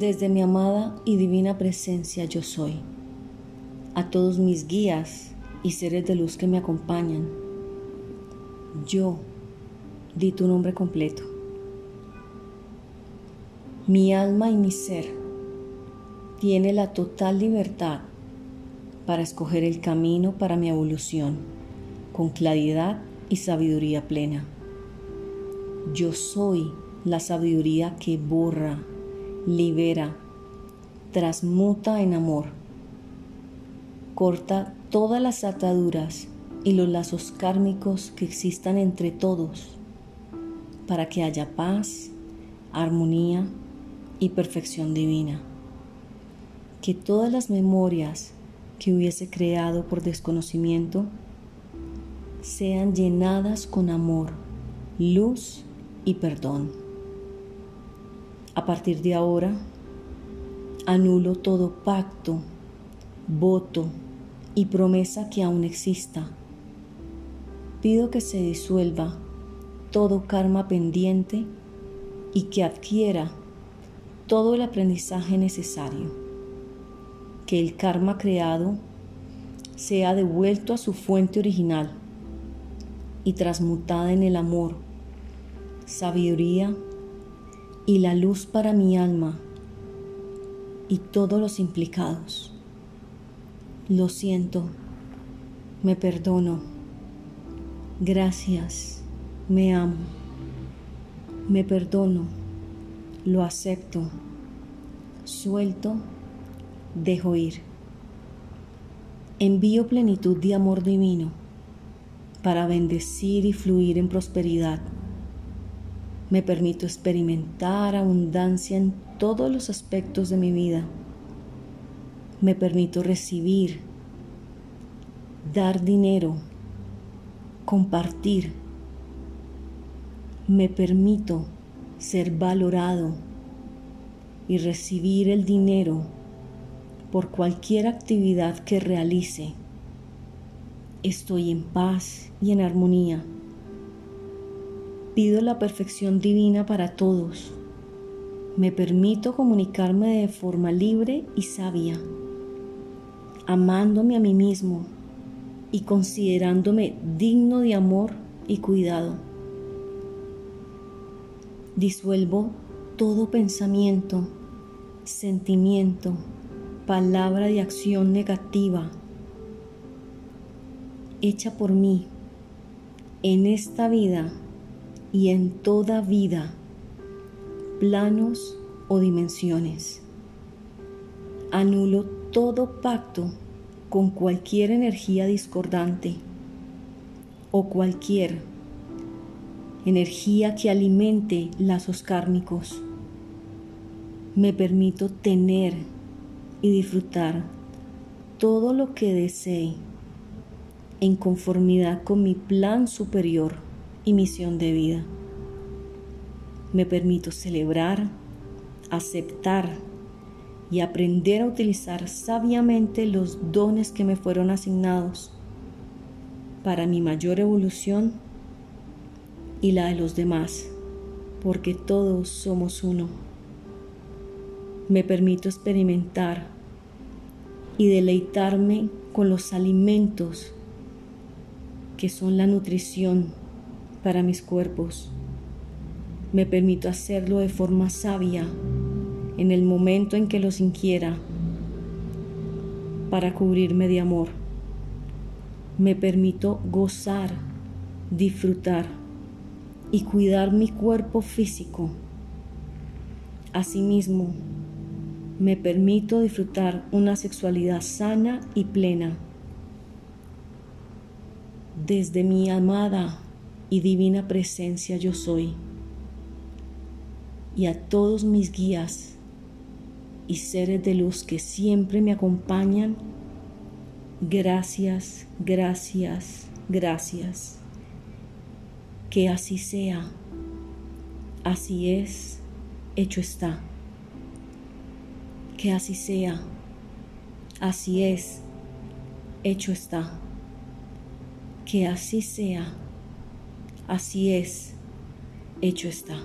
Desde mi amada y divina presencia yo soy. A todos mis guías y seres de luz que me acompañan. Yo di tu nombre completo. Mi alma y mi ser tiene la total libertad para escoger el camino para mi evolución con claridad y sabiduría plena. Yo soy la sabiduría que borra, libera, transmuta en amor, corta todas las ataduras y los lazos kármicos que existan entre todos para que haya paz, armonía y perfección divina. Que todas las memorias que hubiese creado por desconocimiento sean llenadas con amor, luz y perdón. A partir de ahora, anulo todo pacto, voto y promesa que aún exista. Pido que se disuelva todo karma pendiente y que adquiera todo el aprendizaje necesario. Que el karma creado sea devuelto a su fuente original y transmutada en el amor, sabiduría y la luz para mi alma y todos los implicados. Lo siento, me perdono, gracias, me amo, me perdono, lo acepto, suelto, dejo ir. Envío plenitud de amor divino para bendecir y fluir en prosperidad me permito experimentar abundancia en todos los aspectos de mi vida. Me permito recibir, dar dinero, compartir. Me permito ser valorado y recibir el dinero por cualquier actividad que realice. Estoy en paz y en armonía Pido la perfección divina para todos. Me permito comunicarme de forma libre y sabia, amándome a mí mismo y considerándome digno de amor y cuidado. Disuelvo todo pensamiento, sentimiento, palabra de acción negativa hecha por mí en esta vida y en toda vida, planos o dimensiones. Anulo todo pacto con cualquier energía discordante o cualquier energía que alimente lazos kármicos. Me permito tener y disfrutar todo lo que desee en conformidad con mi plan superior y misión de vida. Me permito celebrar, aceptar y aprender a utilizar sabiamente los dones que me fueron asignados para mi mayor evolución y la de los demás, porque todos somos uno. Me permito experimentar y deleitarme con los alimentos que son la nutrición para mis cuerpos. Me permito hacerlo de forma sabia en el momento en que los inquiera para cubrirme de amor. Me permito gozar, disfrutar y cuidar mi cuerpo físico. Asimismo, me permito disfrutar una sexualidad sana y plena. Desde mi amada y divina presencia yo soy. Y a todos mis guías y seres de luz que siempre me acompañan, gracias, gracias, gracias. Que así sea, así es, hecho está. Que así sea, así es, hecho está. Que así sea Así es, hecho está.